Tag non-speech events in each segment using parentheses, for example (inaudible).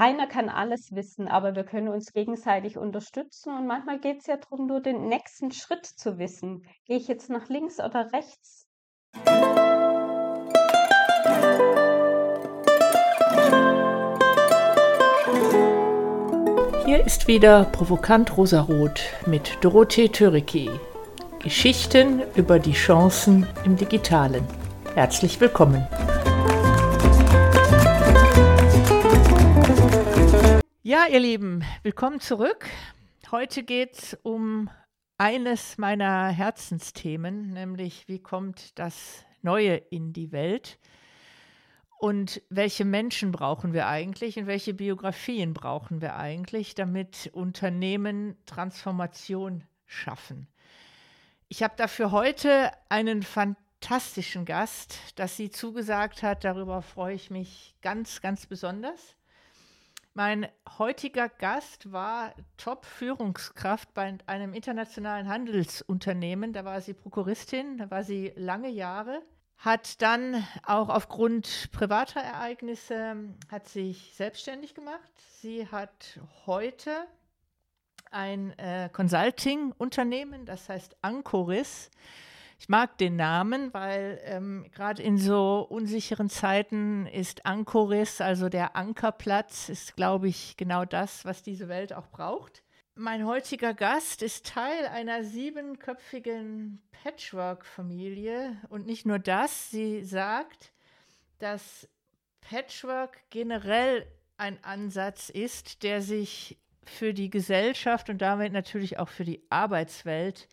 keiner kann alles wissen, aber wir können uns gegenseitig unterstützen und manchmal geht es ja darum, nur den nächsten Schritt zu wissen. Gehe ich jetzt nach links oder rechts? Hier ist wieder Provokant Rosarot mit Dorothee Töriki. Geschichten über die Chancen im Digitalen. Herzlich willkommen. Ja, ihr Lieben, willkommen zurück. Heute geht es um eines meiner Herzensthemen, nämlich wie kommt das Neue in die Welt und welche Menschen brauchen wir eigentlich und welche Biografien brauchen wir eigentlich, damit Unternehmen Transformation schaffen. Ich habe dafür heute einen fantastischen Gast, dass sie zugesagt hat. Darüber freue ich mich ganz, ganz besonders. Mein heutiger Gast war Top-Führungskraft bei einem internationalen Handelsunternehmen. Da war sie Prokuristin, da war sie lange Jahre, hat dann auch aufgrund privater Ereignisse hat sich selbstständig gemacht. Sie hat heute ein äh, Consulting-Unternehmen, das heißt Ancoris. Ich mag den Namen, weil ähm, gerade in so unsicheren Zeiten ist Anchoris, also der Ankerplatz, ist, glaube ich, genau das, was diese Welt auch braucht. Mein heutiger Gast ist Teil einer siebenköpfigen Patchwork-Familie und nicht nur das, sie sagt, dass Patchwork generell ein Ansatz ist, der sich für die Gesellschaft und damit natürlich auch für die Arbeitswelt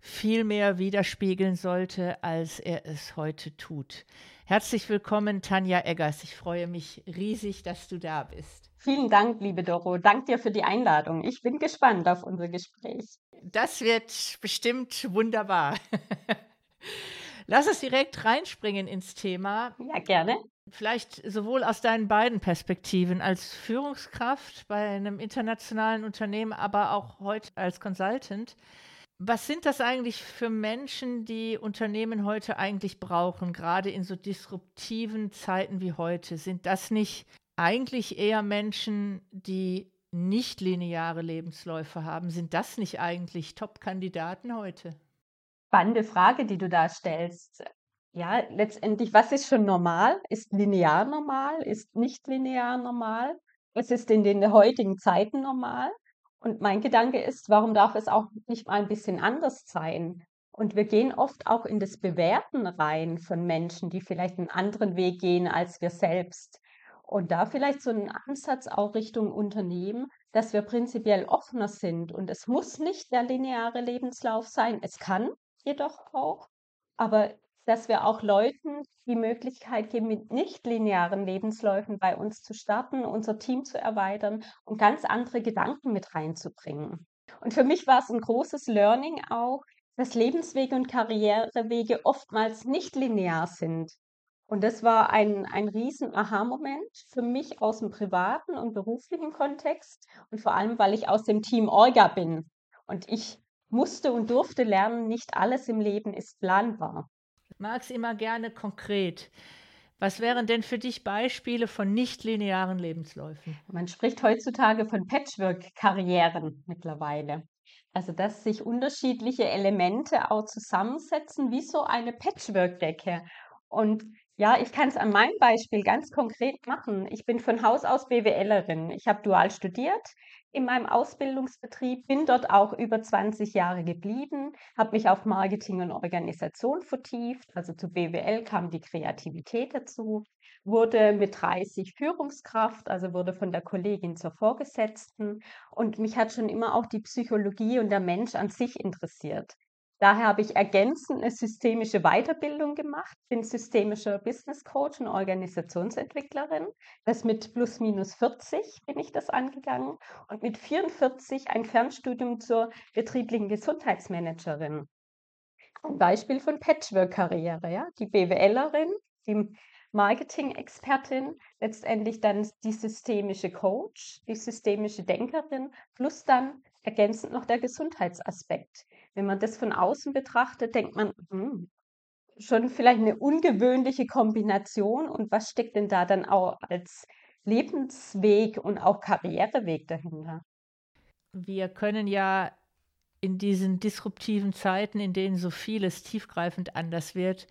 viel mehr widerspiegeln sollte, als er es heute tut. Herzlich willkommen, Tanja Eggers. Ich freue mich riesig, dass du da bist. Vielen Dank, liebe Doro. Dank dir für die Einladung. Ich bin gespannt auf unser Gespräch. Das wird bestimmt wunderbar. (laughs) Lass uns direkt reinspringen ins Thema. Ja, gerne. Vielleicht sowohl aus deinen beiden Perspektiven als Führungskraft bei einem internationalen Unternehmen, aber auch heute als Consultant. Was sind das eigentlich für Menschen, die Unternehmen heute eigentlich brauchen, gerade in so disruptiven Zeiten wie heute? Sind das nicht eigentlich eher Menschen, die nicht lineare Lebensläufe haben? Sind das nicht eigentlich Top-Kandidaten heute? Spannende Frage, die du da stellst. Ja, letztendlich, was ist schon normal? Ist linear normal? Ist nicht linear normal? Was ist in den heutigen Zeiten normal? Und mein Gedanke ist, warum darf es auch nicht mal ein bisschen anders sein? Und wir gehen oft auch in das Bewerten rein von Menschen, die vielleicht einen anderen Weg gehen als wir selbst. Und da vielleicht so einen Ansatz auch Richtung Unternehmen, dass wir prinzipiell offener sind. Und es muss nicht der lineare Lebenslauf sein. Es kann jedoch auch. Aber dass wir auch Leuten die Möglichkeit geben, mit nicht linearen Lebensläufen bei uns zu starten, unser Team zu erweitern und ganz andere Gedanken mit reinzubringen. Und für mich war es ein großes Learning auch, dass Lebenswege und Karrierewege oftmals nicht linear sind. Und das war ein, ein riesen Aha-Moment für mich aus dem privaten und beruflichen Kontext und vor allem, weil ich aus dem Team Orga bin. Und ich musste und durfte lernen, nicht alles im Leben ist planbar mag es immer gerne konkret. Was wären denn für dich Beispiele von nicht-linearen Lebensläufen? Man spricht heutzutage von Patchwork-Karrieren mittlerweile. Also, dass sich unterschiedliche Elemente auch zusammensetzen, wie so eine Patchwork-Decke. Und ja, ich kann es an meinem Beispiel ganz konkret machen. Ich bin von Haus aus BWLerin. Ich habe dual studiert in meinem Ausbildungsbetrieb, bin dort auch über 20 Jahre geblieben, habe mich auf Marketing und Organisation vertieft. Also zu BWL kam die Kreativität dazu, wurde mit 30 Führungskraft, also wurde von der Kollegin zur Vorgesetzten. Und mich hat schon immer auch die Psychologie und der Mensch an sich interessiert. Daher habe ich ergänzend eine systemische Weiterbildung gemacht, bin systemischer Business Coach und Organisationsentwicklerin. Das mit plus minus 40 bin ich das angegangen und mit 44 ein Fernstudium zur betrieblichen Gesundheitsmanagerin. Ein Beispiel von Patchwork-Karriere, ja. Die BWLerin, die Marketing-Expertin, letztendlich dann die systemische Coach, die systemische Denkerin, plus dann ergänzend noch der Gesundheitsaspekt. Wenn man das von außen betrachtet, denkt man, hm, schon vielleicht eine ungewöhnliche Kombination und was steckt denn da dann auch als Lebensweg und auch Karriereweg dahinter. Wir können ja in diesen disruptiven Zeiten, in denen so vieles tiefgreifend anders wird,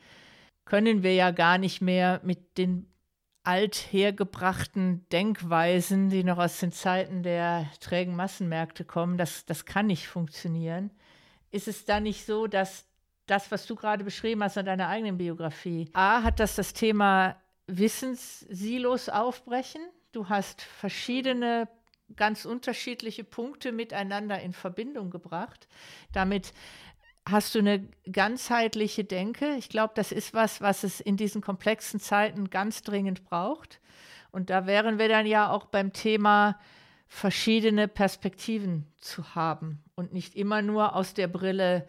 können wir ja gar nicht mehr mit den althergebrachten Denkweisen, die noch aus den Zeiten der trägen Massenmärkte kommen, das, das kann nicht funktionieren. Ist es da nicht so, dass das, was du gerade beschrieben hast in deiner eigenen Biografie, A, hat das das Thema Wissenssilos aufbrechen? Du hast verschiedene ganz unterschiedliche Punkte miteinander in Verbindung gebracht. Damit hast du eine ganzheitliche Denke. Ich glaube, das ist was, was es in diesen komplexen Zeiten ganz dringend braucht. Und da wären wir dann ja auch beim Thema verschiedene Perspektiven zu haben und nicht immer nur aus der Brille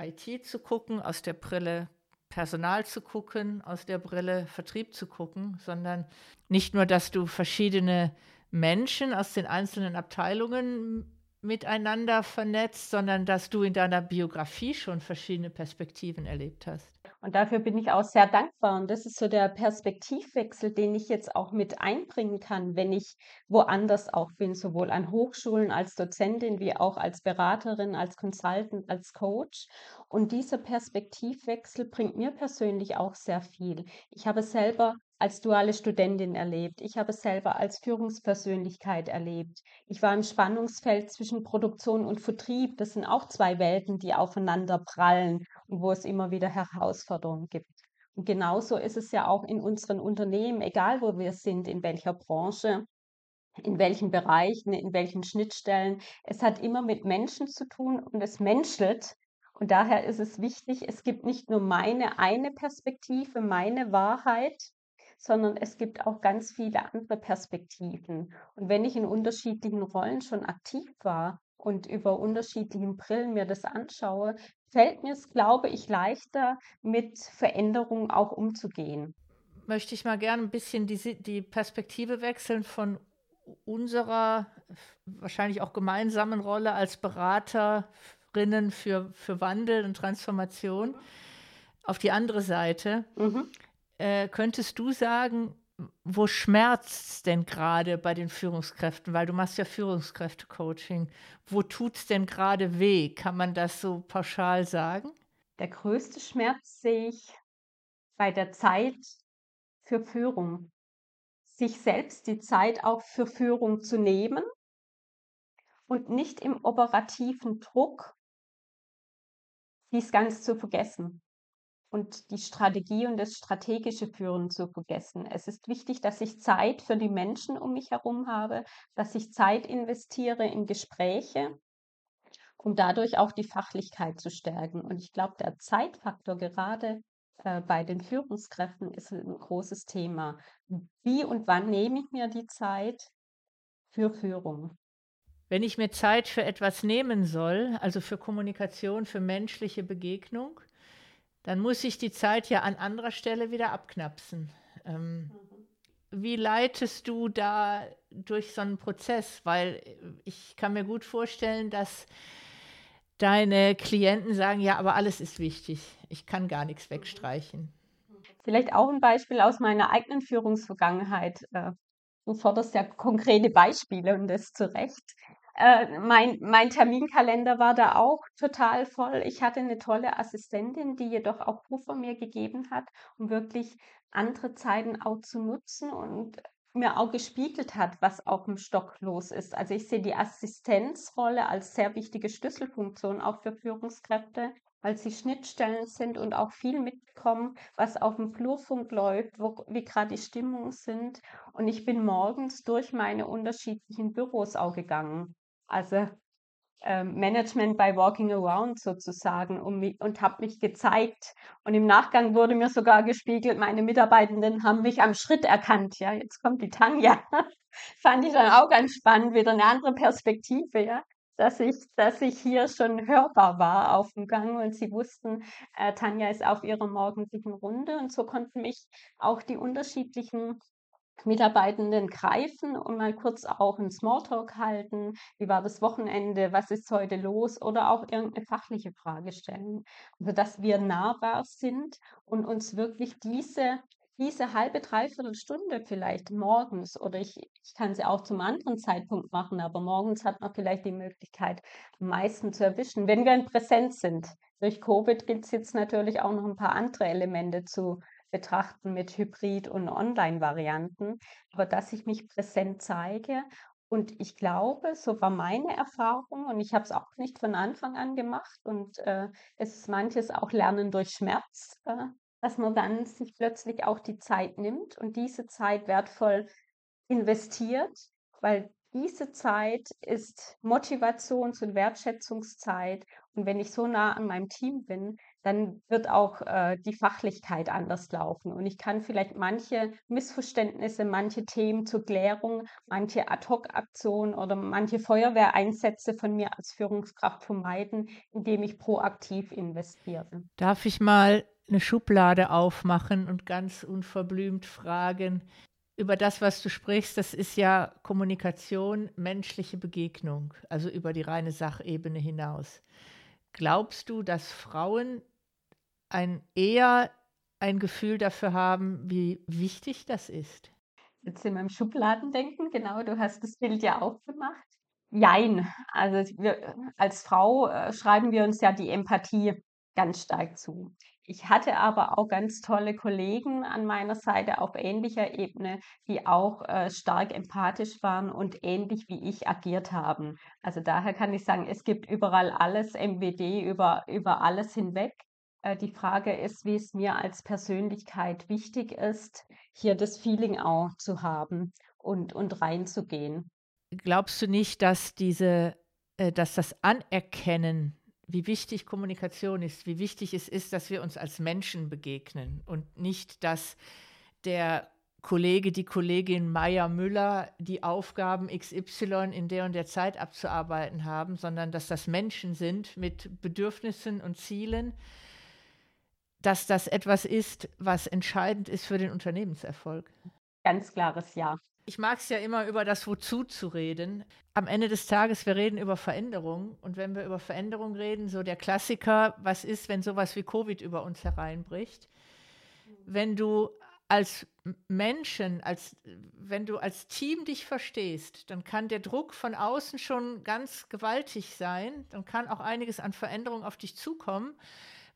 IT zu gucken, aus der Brille Personal zu gucken, aus der Brille Vertrieb zu gucken, sondern nicht nur, dass du verschiedene Menschen aus den einzelnen Abteilungen miteinander vernetzt, sondern dass du in deiner Biografie schon verschiedene Perspektiven erlebt hast. Und dafür bin ich auch sehr dankbar. Und das ist so der Perspektivwechsel, den ich jetzt auch mit einbringen kann, wenn ich woanders auch bin, sowohl an Hochschulen als Dozentin wie auch als Beraterin, als Consultant, als Coach. Und dieser Perspektivwechsel bringt mir persönlich auch sehr viel. Ich habe selber als duale Studentin erlebt. Ich habe es selber als Führungspersönlichkeit erlebt. Ich war im Spannungsfeld zwischen Produktion und Vertrieb. Das sind auch zwei Welten, die aufeinander prallen und wo es immer wieder Herausforderungen gibt. Und genauso ist es ja auch in unseren Unternehmen, egal wo wir sind, in welcher Branche, in welchen Bereichen, in welchen Schnittstellen. Es hat immer mit Menschen zu tun und es menschelt. Und daher ist es wichtig, es gibt nicht nur meine eine Perspektive, meine Wahrheit, sondern es gibt auch ganz viele andere Perspektiven. Und wenn ich in unterschiedlichen Rollen schon aktiv war und über unterschiedlichen Brillen mir das anschaue, fällt mir es, glaube ich, leichter, mit Veränderungen auch umzugehen. Möchte ich mal gerne ein bisschen die, die Perspektive wechseln von unserer wahrscheinlich auch gemeinsamen Rolle als Beraterinnen für, für Wandel und Transformation auf die andere Seite. Mhm äh, könntest du sagen, wo schmerzt es denn gerade bei den Führungskräften? Weil du machst ja Führungskräfte-Coaching. Wo tut es denn gerade weh? Kann man das so pauschal sagen? Der größte Schmerz sehe ich bei der Zeit für Führung. Sich selbst die Zeit auch für Führung zu nehmen und nicht im operativen Druck dies ganz zu vergessen und die Strategie und das strategische Führen zu vergessen. Es ist wichtig, dass ich Zeit für die Menschen um mich herum habe, dass ich Zeit investiere in Gespräche, um dadurch auch die Fachlichkeit zu stärken. Und ich glaube, der Zeitfaktor gerade äh, bei den Führungskräften ist ein großes Thema. Wie und wann nehme ich mir die Zeit für Führung? Wenn ich mir Zeit für etwas nehmen soll, also für Kommunikation, für menschliche Begegnung, dann muss ich die Zeit ja an anderer Stelle wieder abknapsen. Ähm, wie leitest du da durch so einen Prozess? Weil ich kann mir gut vorstellen, dass deine Klienten sagen, ja, aber alles ist wichtig. Ich kann gar nichts wegstreichen. Vielleicht auch ein Beispiel aus meiner eigenen Führungsvergangenheit. Äh, du forderst ja konkrete Beispiele und das zu Recht. Äh, mein, mein Terminkalender war da auch total voll. Ich hatte eine tolle Assistentin, die jedoch auch Puffer mir gegeben hat, um wirklich andere Zeiten auch zu nutzen und mir auch gespiegelt hat, was auf dem Stock los ist. Also ich sehe die Assistenzrolle als sehr wichtige Schlüsselfunktion auch für Führungskräfte, weil sie Schnittstellen sind und auch viel mitbekommen, was auf dem Flurfunk läuft, wo, wie gerade die Stimmungen sind. Und ich bin morgens durch meine unterschiedlichen Büros auch gegangen also ähm, Management by Walking Around sozusagen um und habe mich gezeigt. Und im Nachgang wurde mir sogar gespiegelt, meine Mitarbeitenden haben mich am Schritt erkannt. Ja, jetzt kommt die Tanja. (laughs) Fand ich dann auch ganz spannend, wieder eine andere Perspektive, ja. Dass ich, dass ich hier schon hörbar war auf dem Gang und sie wussten, äh, Tanja ist auf ihrer morgendlichen Runde und so konnten mich auch die unterschiedlichen Mitarbeitenden greifen und mal kurz auch einen Smalltalk halten. Wie war das Wochenende? Was ist heute los? Oder auch irgendeine fachliche Frage stellen. Also, dass wir nahbar sind und uns wirklich diese diese halbe, dreiviertel Stunde vielleicht morgens oder ich, ich kann sie auch zum anderen Zeitpunkt machen, aber morgens hat man vielleicht die Möglichkeit, am meisten zu erwischen, wenn wir in Präsenz sind. Durch Covid gibt es jetzt natürlich auch noch ein paar andere Elemente zu betrachten mit Hybrid- und Online-Varianten, aber dass ich mich präsent zeige und ich glaube, so war meine Erfahrung und ich habe es auch nicht von Anfang an gemacht und äh, es ist manches auch Lernen durch Schmerz, äh, dass man dann sich plötzlich auch die Zeit nimmt und diese Zeit wertvoll investiert, weil diese Zeit ist Motivations- und Wertschätzungszeit. Und wenn ich so nah an meinem Team bin, dann wird auch äh, die Fachlichkeit anders laufen. Und ich kann vielleicht manche Missverständnisse, manche Themen zur Klärung, manche Ad-Hoc-Aktionen oder manche Feuerwehreinsätze von mir als Führungskraft vermeiden, indem ich proaktiv investiere. Darf ich mal eine Schublade aufmachen und ganz unverblümt fragen, über das, was du sprichst, das ist ja Kommunikation, menschliche Begegnung, also über die reine Sachebene hinaus. Glaubst du, dass Frauen ein eher ein Gefühl dafür haben, wie wichtig das ist? Jetzt sind wir im Schubladendenken, genau, du hast das Bild ja auch gemacht. Jein, also wir, als Frau äh, schreiben wir uns ja die Empathie ganz stark zu. Ich hatte aber auch ganz tolle Kollegen an meiner Seite auf ähnlicher Ebene, die auch äh, stark empathisch waren und ähnlich wie ich agiert haben. Also daher kann ich sagen, es gibt überall alles, MWD über, über alles hinweg. Äh, die Frage ist, wie es mir als Persönlichkeit wichtig ist, hier das Feeling auch zu haben und, und reinzugehen. Glaubst du nicht, dass diese, äh, dass das Anerkennen wie wichtig Kommunikation ist, wie wichtig es ist, dass wir uns als Menschen begegnen und nicht, dass der Kollege, die Kollegin Meier Müller die Aufgaben XY in der und der Zeit abzuarbeiten haben, sondern dass das Menschen sind mit Bedürfnissen und Zielen, dass das etwas ist, was entscheidend ist für den Unternehmenserfolg. Ganz klares Ja. Ich mag es ja immer, über das Wozu zu reden. Am Ende des Tages, wir reden über Veränderung. Und wenn wir über Veränderung reden, so der Klassiker, was ist, wenn sowas wie Covid über uns hereinbricht? Wenn du als Menschen, als, wenn du als Team dich verstehst, dann kann der Druck von außen schon ganz gewaltig sein. Dann kann auch einiges an Veränderung auf dich zukommen.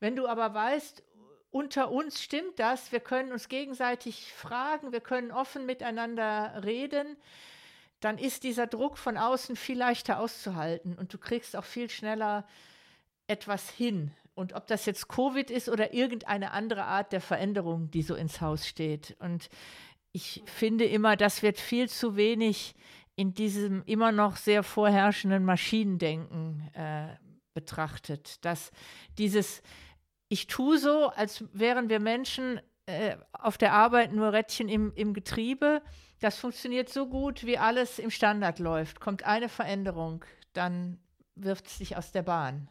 Wenn du aber weißt, unter uns stimmt das, wir können uns gegenseitig fragen, wir können offen miteinander reden, dann ist dieser Druck von außen viel leichter auszuhalten und du kriegst auch viel schneller etwas hin. Und ob das jetzt Covid ist oder irgendeine andere Art der Veränderung, die so ins Haus steht. Und ich finde immer, das wird viel zu wenig in diesem immer noch sehr vorherrschenden Maschinendenken äh, betrachtet. Dass dieses, ich tue so, als wären wir Menschen äh, auf der Arbeit nur Rädchen im, im Getriebe. Das funktioniert so gut, wie alles im Standard läuft. Kommt eine Veränderung, dann wirft es dich aus der Bahn.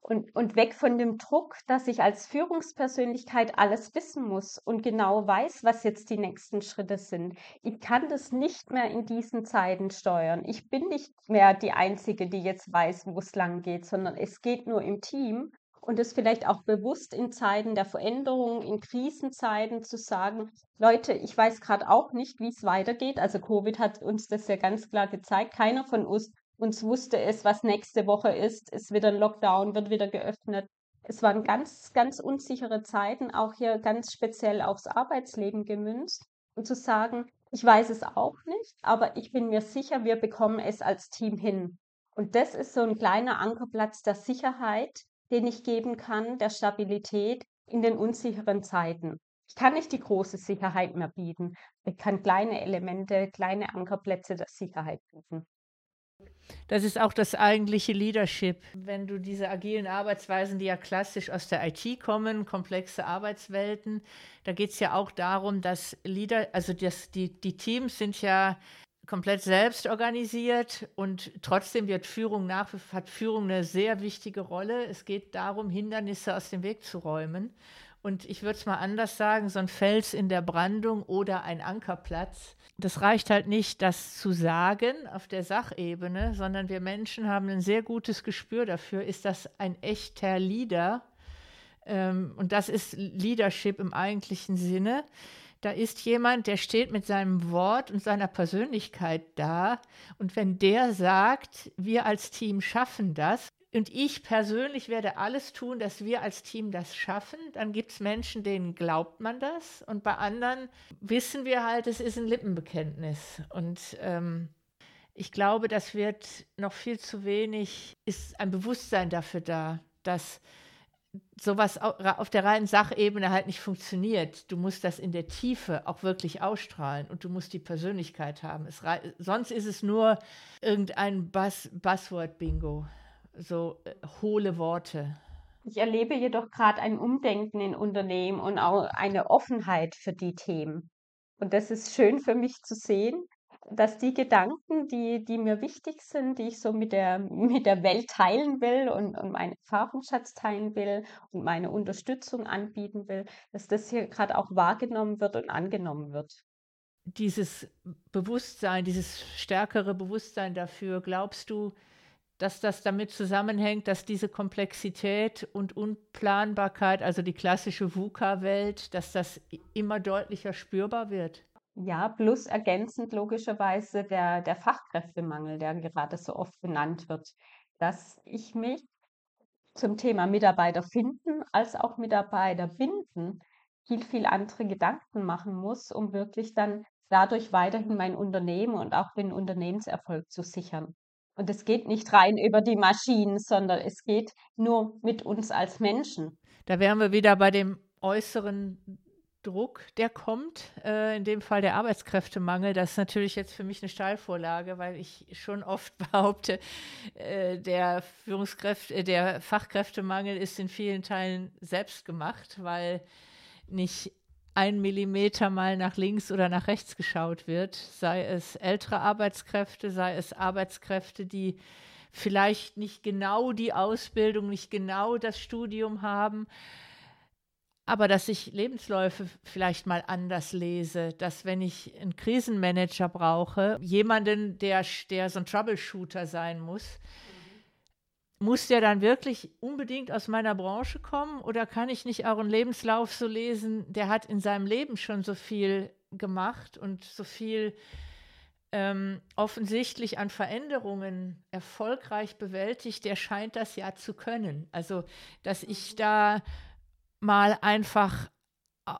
Und, und weg von dem Druck, dass ich als Führungspersönlichkeit alles wissen muss und genau weiß, was jetzt die nächsten Schritte sind. Ich kann das nicht mehr in diesen Zeiten steuern. Ich bin nicht mehr die Einzige, die jetzt weiß, wo es lang geht, sondern es geht nur im Team und es vielleicht auch bewusst in Zeiten der Veränderung, in Krisenzeiten zu sagen, Leute, ich weiß gerade auch nicht, wie es weitergeht. Also Covid hat uns das ja ganz klar gezeigt. Keiner von uns, uns wusste es, was nächste Woche ist. Es wird ein Lockdown, wird wieder geöffnet. Es waren ganz, ganz unsichere Zeiten, auch hier ganz speziell aufs Arbeitsleben gemünzt. Und zu sagen, ich weiß es auch nicht, aber ich bin mir sicher, wir bekommen es als Team hin. Und das ist so ein kleiner Ankerplatz der Sicherheit, den ich geben kann, der Stabilität in den unsicheren Zeiten. Ich kann nicht die große Sicherheit mehr bieten. Ich kann kleine Elemente, kleine Ankerplätze der Sicherheit bieten. Das ist auch das eigentliche Leadership. Wenn du diese agilen Arbeitsweisen, die ja klassisch aus der IT kommen, komplexe Arbeitswelten, da geht es ja auch darum, dass Leader, also das, die, die Teams sind ja komplett selbst organisiert und trotzdem wird Führung nach, hat Führung eine sehr wichtige Rolle. Es geht darum, Hindernisse aus dem Weg zu räumen. Und ich würde es mal anders sagen, so ein Fels in der Brandung oder ein Ankerplatz. Das reicht halt nicht, das zu sagen auf der Sachebene, sondern wir Menschen haben ein sehr gutes Gespür dafür, ist das ein echter Leader. Ähm, und das ist Leadership im eigentlichen Sinne Da ist jemand, der steht mit seinem Wort und seiner Persönlichkeit da. Und wenn der sagt, wir als Team schaffen das, und ich persönlich werde alles tun, dass wir als Team das schaffen. Dann gibt es Menschen, denen glaubt man das. Und bei anderen wissen wir halt, es ist ein Lippenbekenntnis. Und ähm, ich glaube, das wird noch viel zu wenig, ist ein Bewusstsein dafür da, dass sowas auf der reinen Sachebene halt nicht funktioniert. Du musst das in der Tiefe auch wirklich ausstrahlen und du musst die Persönlichkeit haben. Sonst ist es nur irgendein Buzz, Buzzword-Bingo so äh, hohle Worte. Ich erlebe jedoch gerade ein Umdenken in Unternehmen und auch eine Offenheit für die Themen. Und das ist schön für mich zu sehen, dass die Gedanken, die, die mir wichtig sind, die ich so mit der, mit der Welt teilen will und, und meinen Erfahrungsschatz teilen will und meine Unterstützung anbieten will, dass das hier gerade auch wahrgenommen wird und angenommen wird. Dieses Bewusstsein, dieses stärkere Bewusstsein dafür, glaubst du, dass das damit zusammenhängt, dass diese Komplexität und Unplanbarkeit, also die klassische VUCA-Welt, dass das immer deutlicher spürbar wird. Ja, plus ergänzend logischerweise der, der Fachkräftemangel, der gerade so oft benannt wird, dass ich mich zum Thema Mitarbeiter finden als auch Mitarbeiter binden viel, viel andere Gedanken machen muss, um wirklich dann dadurch weiterhin mein Unternehmen und auch den Unternehmenserfolg zu sichern. Und es geht nicht rein über die Maschinen, sondern es geht nur mit uns als Menschen. Da wären wir wieder bei dem äußeren Druck, der kommt, äh, in dem Fall der Arbeitskräftemangel. Das ist natürlich jetzt für mich eine Steilvorlage, weil ich schon oft (laughs) behaupte, äh, der Führungskräfte, äh, der Fachkräftemangel ist in vielen Teilen selbst gemacht, weil nicht ein Millimeter mal nach links oder nach rechts geschaut wird, sei es ältere Arbeitskräfte, sei es Arbeitskräfte, die vielleicht nicht genau die Ausbildung, nicht genau das Studium haben, aber dass ich Lebensläufe vielleicht mal anders lese, dass wenn ich einen Krisenmanager brauche, jemanden, der, der so ein Troubleshooter sein muss, muss der dann wirklich unbedingt aus meiner Branche kommen oder kann ich nicht auch einen Lebenslauf so lesen, der hat in seinem Leben schon so viel gemacht und so viel ähm, offensichtlich an Veränderungen erfolgreich bewältigt, der scheint das ja zu können. Also, dass ich da mal einfach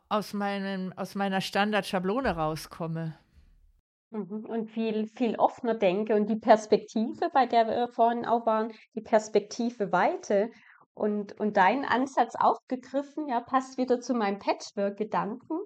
aus, meinem, aus meiner Standardschablone rauskomme. Mhm, und viel, viel offener denke und die Perspektive, bei der wir vorhin auch waren, die Perspektive Weite und, und dein Ansatz aufgegriffen, ja, passt wieder zu meinem Patchwork-Gedanken,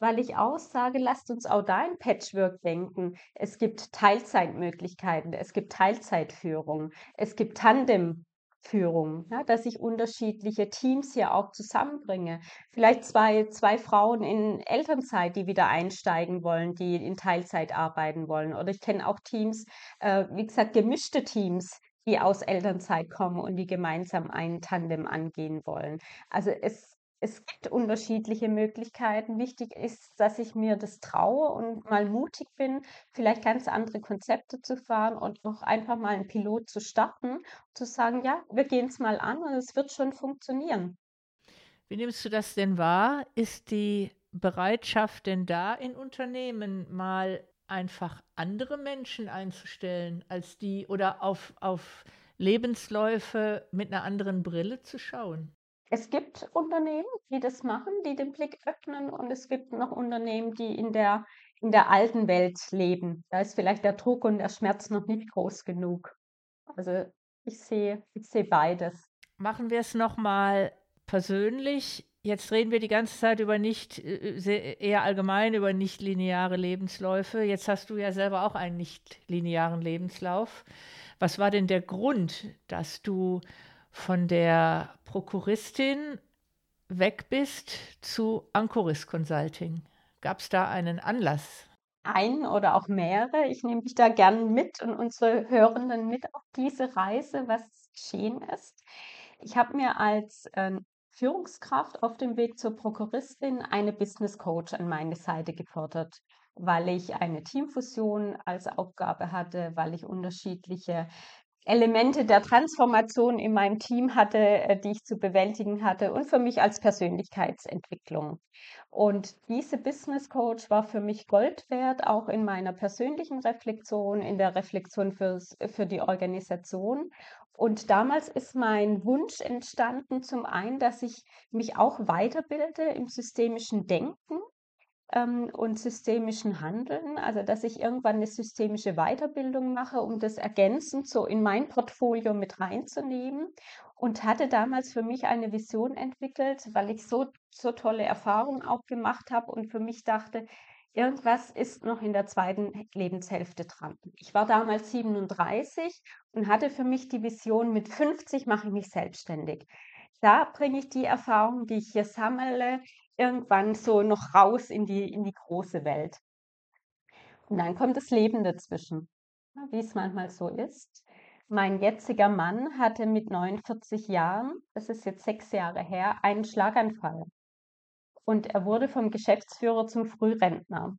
weil ich auch sage, lasst uns auch da in Patchwork denken. Es gibt Teilzeitmöglichkeiten, es gibt Teilzeitführung, es gibt Tandem Führung, ja, dass ich unterschiedliche Teams hier auch zusammenbringe. Vielleicht zwei, zwei Frauen in Elternzeit, die wieder einsteigen wollen, die in Teilzeit arbeiten wollen. Oder ich kenne auch Teams, äh, wie gesagt, gemischte Teams, die aus Elternzeit kommen und die gemeinsam ein Tandem angehen wollen. Also es es gibt unterschiedliche Möglichkeiten. Wichtig ist, dass ich mir das traue und mal mutig bin, vielleicht ganz andere Konzepte zu fahren und noch einfach mal einen Pilot zu starten, zu sagen, ja, wir gehen es mal an und es wird schon funktionieren. Wie nimmst du das denn wahr? Ist die Bereitschaft denn da in Unternehmen mal einfach andere Menschen einzustellen als die oder auf, auf Lebensläufe mit einer anderen Brille zu schauen? Es gibt Unternehmen, die das machen, die den Blick öffnen und es gibt noch Unternehmen, die in der, in der alten Welt leben. Da ist vielleicht der Druck und der Schmerz noch nicht groß genug. Also ich sehe, ich sehe beides. Machen wir es nochmal persönlich. Jetzt reden wir die ganze Zeit über nicht, äh, eher allgemein über nicht lineare Lebensläufe. Jetzt hast du ja selber auch einen nicht linearen Lebenslauf. Was war denn der Grund, dass du von der Prokuristin weg bist zu Ancoris Consulting. Gab es da einen Anlass? Einen oder auch mehrere. Ich nehme dich da gern mit und unsere Hörenden mit auf diese Reise, was geschehen ist. Ich habe mir als äh, Führungskraft auf dem Weg zur Prokuristin eine Business Coach an meine Seite gefordert, weil ich eine Teamfusion als Aufgabe hatte, weil ich unterschiedliche Elemente der Transformation in meinem Team hatte, äh, die ich zu bewältigen hatte und für mich als Persönlichkeitsentwicklung. Und diese Business Coach war für mich Gold wert, auch in meiner persönlichen Reflexion, in der Reflexion fürs, für die Organisation. Und damals ist mein Wunsch entstanden, zum einen, dass ich mich auch weiterbilde im systemischen Denken ähm, und systemischen Handeln, also dass ich irgendwann eine systemische Weiterbildung mache, um das ergänzend so in mein Portfolio mit reinzunehmen und hatte damals für mich eine Vision entwickelt, weil ich so, so tolle Erfahrungen auch gemacht habe und für mich dachte, irgendwas ist noch in der zweiten Lebenshälfte dran. Ich war damals 37 und hatte für mich die Vision, mit 50 mache ich mich selbstständig. Da bringe ich die Erfahrungen, die ich hier sammle, irgendwann so noch raus in die, in die große Welt. Und dann kommt das Leben dazwischen, wie es manchmal so ist. Mein jetziger Mann hatte mit 49 Jahren, das ist jetzt sechs Jahre her, einen Schlaganfall. Und er wurde vom Geschäftsführer zum Frührentner.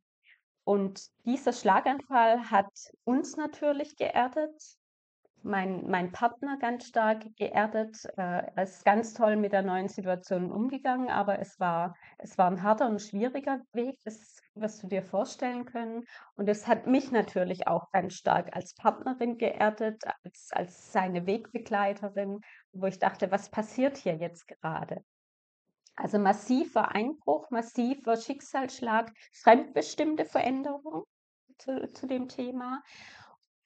Und dieser Schlaganfall hat uns natürlich geerdet, mein, mein Partner ganz stark geerdet. Äh, er ist ganz toll mit der neuen Situation umgegangen, aber es war, es war ein harter und schwieriger Weg, das wirst du dir vorstellen können. Und es hat mich natürlich auch ganz stark als Partnerin geerdet, als, als seine Wegbegleiterin, wo ich dachte, was passiert hier jetzt gerade? Also massiver Einbruch, massiver Schicksalsschlag, fremdbestimmte Veränderung zu, zu dem Thema.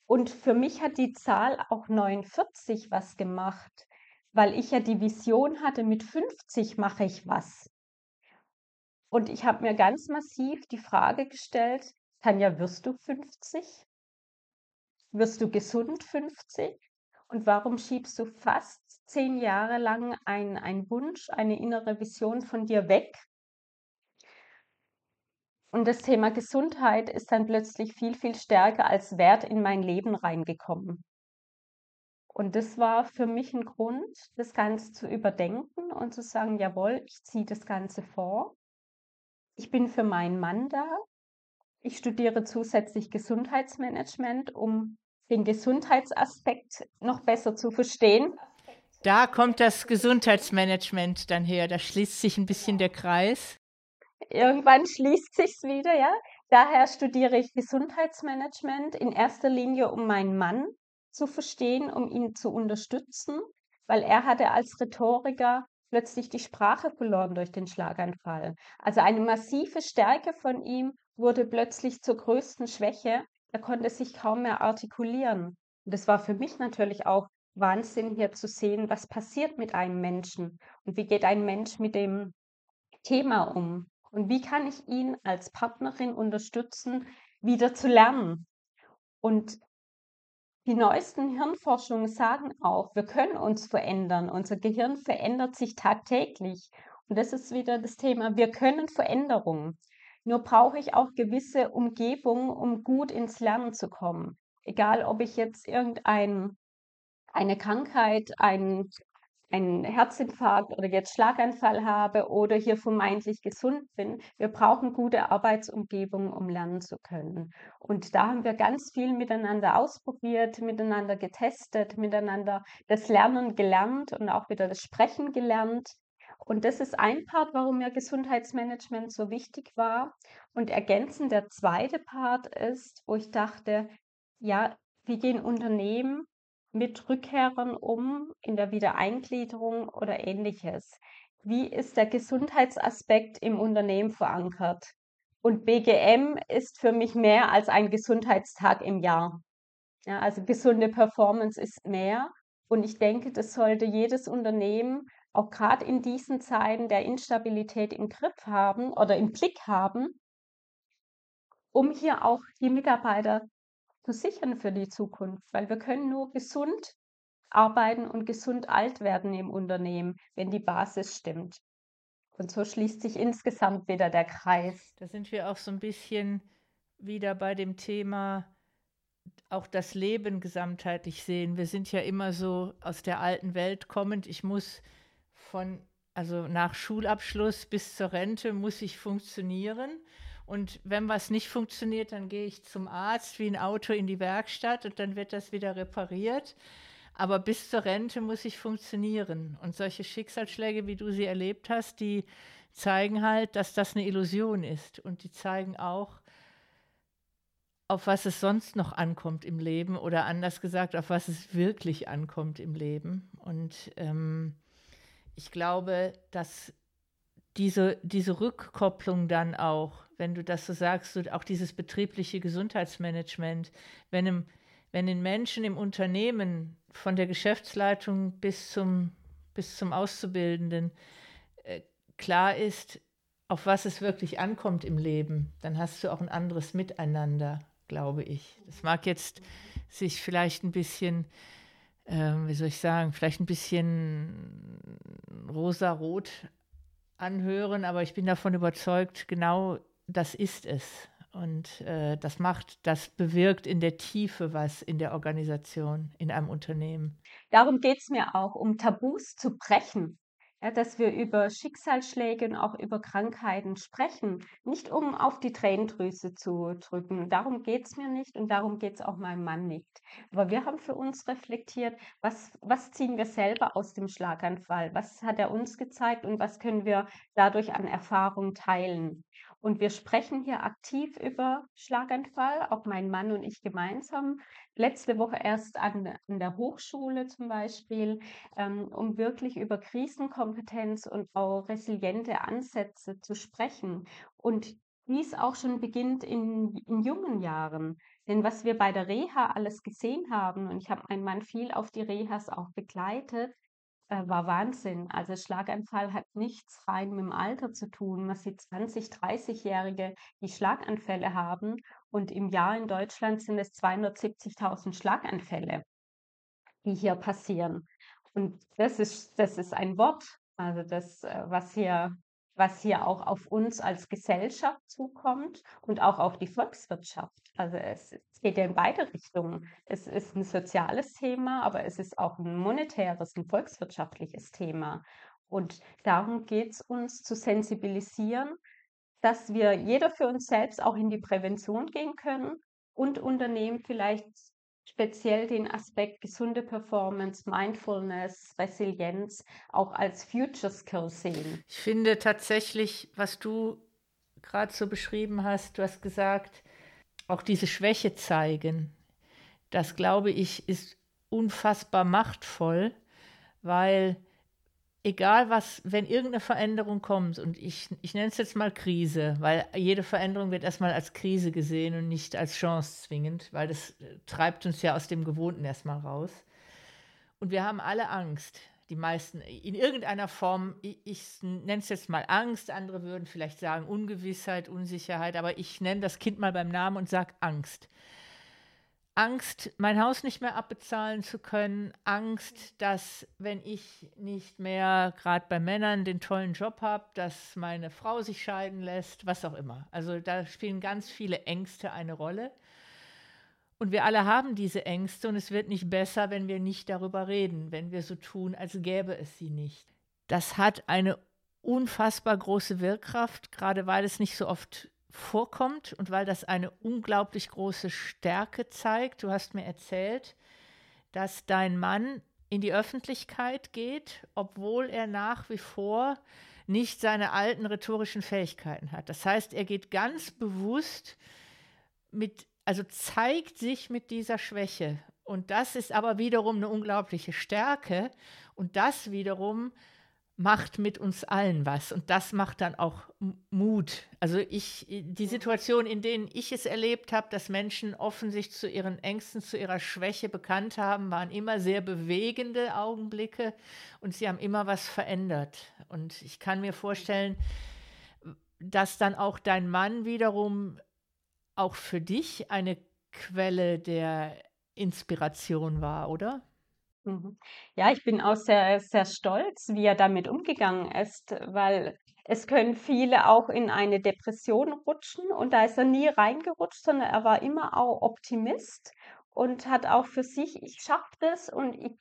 Und für mich hat die Zahl auch 49 was gemacht, weil ich ja die Vision hatte, mit 50 mache ich was. Und ich habe mir ganz massiv die Frage gestellt, Tanja, wirst du 50? Wirst du gesund 50? Und warum schiebst du fast zehn Jahre lang einen Wunsch, eine innere Vision von dir weg, und das Thema Gesundheit ist dann plötzlich viel, viel stärker als Wert in mein Leben reingekommen. Und das war für mich ein Grund, das Ganze zu überdenken und zu sagen, jawohl, ich ziehe das Ganze vor. Ich bin für meinen Mann da. Ich studiere zusätzlich Gesundheitsmanagement, um den Gesundheitsaspekt noch besser zu verstehen. Da kommt das Gesundheitsmanagement dann her. Da schließt sich ein bisschen der Kreis irgendwann schließt sich's wieder, ja. Daher studiere ich Gesundheitsmanagement in erster Linie, um meinen Mann zu verstehen, um ihn zu unterstützen, weil er hatte als Rhetoriker plötzlich die Sprache verloren durch den Schlaganfall. Also eine massive Stärke von ihm wurde plötzlich zur größten Schwäche. Er konnte sich kaum mehr artikulieren. Und das war für mich natürlich auch Wahnsinn, hier zu sehen, was passiert mit einem Menschen und wie geht ein Mensch mit dem Thema um. Und wie kann ich ihn als Partnerin unterstützen, wieder zu lernen? Und die neuesten Hirnforschungen sagen auch, wir können uns verändern. Unser Gehirn verändert sich tagtäglich. Und das ist wieder das Thema, wir können Veränderungen. Nur brauche ich auch gewisse Umgebungen, um gut ins Lernen zu kommen. Egal, ob ich jetzt irgendeine Krankheit, ein einen Herzinfarkt oder jetzt Schlaganfall habe oder hier vermeintlich gesund bin. Wir brauchen gute Arbeitsumgebungen, um lernen zu können. Und da haben wir ganz viel miteinander ausprobiert, miteinander getestet, miteinander das Lernen gelernt und auch wieder das Sprechen gelernt. Und das ist ein Part, warum mir Gesundheitsmanagement so wichtig war. Und ergänzend der zweite Part ist, wo ich dachte, ja, wie gehen Unternehmen mit Rückkehrern um in der Wiedereingliederung oder ähnliches? Wie ist der Gesundheitsaspekt im Unternehmen verankert? Und BGM ist für mich mehr als ein Gesundheitstag im Jahr. Ja, also gesunde Performance ist mehr. Und ich denke, das sollte jedes Unternehmen auch gerade in diesen Zeiten der Instabilität im Griff haben oder im Blick haben, um hier auch die Mitarbeiter zu sichern für die Zukunft, weil wir können nur gesund arbeiten und gesund alt werden im Unternehmen, wenn die Basis stimmt. Und so schließt sich insgesamt wieder der Kreis. Da sind wir auch so ein bisschen wieder bei dem Thema auch das Leben gesamtheitlich sehen. Wir sind ja immer so aus der alten Welt kommend. Ich muss von, also nach Schulabschluss bis zur Rente muss ich funktionieren. Und wenn was nicht funktioniert, dann gehe ich zum Arzt wie ein Auto in die Werkstatt und dann wird das wieder repariert. Aber bis zur Rente muss ich funktionieren. Und solche Schicksalsschläge, wie du sie erlebt hast, die zeigen halt, dass das eine Illusion ist. Und die zeigen auch, auf was es sonst noch ankommt im Leben oder anders gesagt, auf was es wirklich ankommt im Leben. Und ähm, ich glaube, dass diese, diese Rückkopplung dann auch, wenn du das so sagst, auch dieses betriebliche Gesundheitsmanagement, wenn, im, wenn den Menschen im Unternehmen von der Geschäftsleitung bis zum, bis zum Auszubildenden äh, klar ist, auf was es wirklich ankommt im Leben, dann hast du auch ein anderes Miteinander, glaube ich. Das mag jetzt sich vielleicht ein bisschen, äh, wie soll ich sagen, vielleicht ein bisschen rosa-rot anhören, aber ich bin davon überzeugt, genau das ist es. Und äh, das macht, das bewirkt in der Tiefe was in der Organisation, in einem Unternehmen. Darum geht es mir auch, um Tabus zu brechen. Ja, dass wir über Schicksalsschläge und auch über Krankheiten sprechen, nicht um auf die Tränendrüse zu drücken. Darum geht es mir nicht und darum geht es auch meinem Mann nicht. Aber wir haben für uns reflektiert, was, was ziehen wir selber aus dem Schlaganfall? Was hat er uns gezeigt und was können wir dadurch an Erfahrung teilen? Und wir sprechen hier aktiv über Schlaganfall, auch mein Mann und ich gemeinsam. Letzte Woche erst an, an der Hochschule zum Beispiel, ähm, um wirklich über Krisenkompetenz und auch resiliente Ansätze zu sprechen. Und dies auch schon beginnt in, in jungen Jahren. Denn was wir bei der Reha alles gesehen haben, und ich habe meinen Mann viel auf die Rehas auch begleitet, äh, war Wahnsinn. Also Schlaganfall hat nichts rein mit dem Alter zu tun. Man sieht 20, 30-Jährige, die Schlaganfälle haben und im Jahr in Deutschland sind es 270.000 Schlaganfälle, die hier passieren. Und das ist, das ist ein Wort, also das, äh, was hier was hier auch auf uns als Gesellschaft zukommt und auch auf die Volkswirtschaft. Also es, es, geht ja in beide Richtungen. Es ist ein soziales Thema, aber es ist auch ein monetäres, ein volkswirtschaftliches Thema. Und darum geht es uns zu sensibilisieren, dass wir jeder für uns selbst auch in die Prävention gehen können und Unternehmen vielleicht speziell den Aspekt gesunde Performance, Mindfulness, Resilienz auch als Future Skill sehen. Ich finde tatsächlich, was du gerade so beschrieben hast, du hast gesagt, auch diese Schwäche zeigen, das glaube ich ist unfassbar machtvoll, weil egal was, wenn irgendeine Veränderung kommt, und ich, ich nenne es jetzt mal Krise, weil jede Veränderung wird erstmal als Krise gesehen und nicht als Chance zwingend, weil das äh, treibt uns ja aus dem Gewohnten erstmal raus. Und wir haben alle Angst, die meisten, in irgendeiner Form, ich, ich nenne es jetzt mal Angst, andere würden vielleicht sagen Ungewissheit, Unsicherheit, aber ich nenne das Kind mal beim Namen und sage Angst. Angst, mein Haus nicht mehr abbezahlen zu können, Angst, dass wenn ich nicht mehr gerade bei Männern den tollen Job habe, dass meine Frau sich scheiden lässt, was auch immer. Also da spielen ganz viele Ängste eine Rolle. Und wir alle haben diese Ängste und es wird nicht besser, wenn wir nicht darüber reden, wenn wir so tun, als gäbe es sie nicht. Das hat eine unfassbar große Wirkkraft, gerade weil es nicht so oft vorkommt und weil das eine unglaublich große Stärke zeigt. Du hast mir erzählt, dass dein Mann in die Öffentlichkeit geht, obwohl er nach wie vor nicht seine alten rhetorischen Fähigkeiten hat. Das heißt, er geht ganz bewusst mit, also zeigt sich mit dieser Schwäche. Und das ist aber wiederum eine unglaubliche Stärke. Und das wiederum macht mit uns allen was und das macht dann auch Mut. Also ich, die Situation, in denen ich es erlebt habe, dass Menschen offen sich zu ihren Ängsten, zu ihrer Schwäche bekannt haben, waren immer sehr bewegende Augenblicke und sie haben immer was verändert. Und ich kann mir vorstellen, dass dann auch dein Mann wiederum auch für dich eine Quelle der Inspiration war, oder? Mhm. Ja, ich bin auch sehr, sehr stolz, wie er damit umgegangen ist, weil es können viele auch in eine Depression rutschen und da ist er nie reingerutscht, sondern er war immer auch Optimist und hat auch für sich, ich schaffe das und ich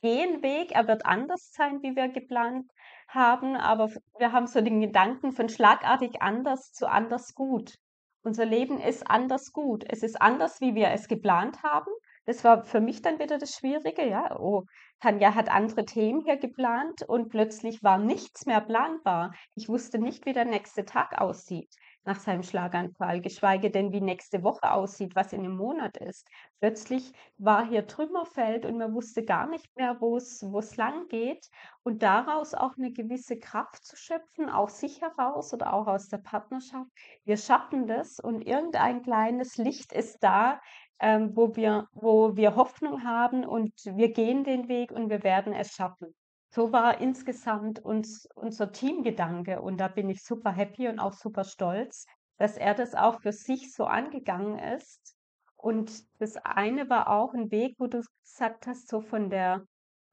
gehe einen Weg, er wird anders sein, wie wir geplant haben, aber wir haben so den Gedanken von schlagartig anders zu anders gut. Unser Leben ist anders gut. Es ist anders, wie wir es geplant haben. Das war für mich dann wieder das Schwierige, ja. Oh, Tanja hat andere Themen hier geplant und plötzlich war nichts mehr planbar. Ich wusste nicht, wie der nächste Tag aussieht nach seinem Schlaganfall, geschweige denn, wie nächste Woche aussieht, was in einem Monat ist. Plötzlich war hier Trümmerfeld und man wusste gar nicht mehr, wo es lang geht und daraus auch eine gewisse Kraft zu schöpfen, aus sich heraus oder auch aus der Partnerschaft. Wir schaffen das und irgendein kleines Licht ist da, ähm, wo wir wo wir Hoffnung haben und wir gehen den Weg und wir werden es schaffen. So war insgesamt uns unser Teamgedanke und da bin ich super happy und auch super stolz, dass er das auch für sich so angegangen ist. Und das eine war auch ein Weg, wo du gesagt hast, so von der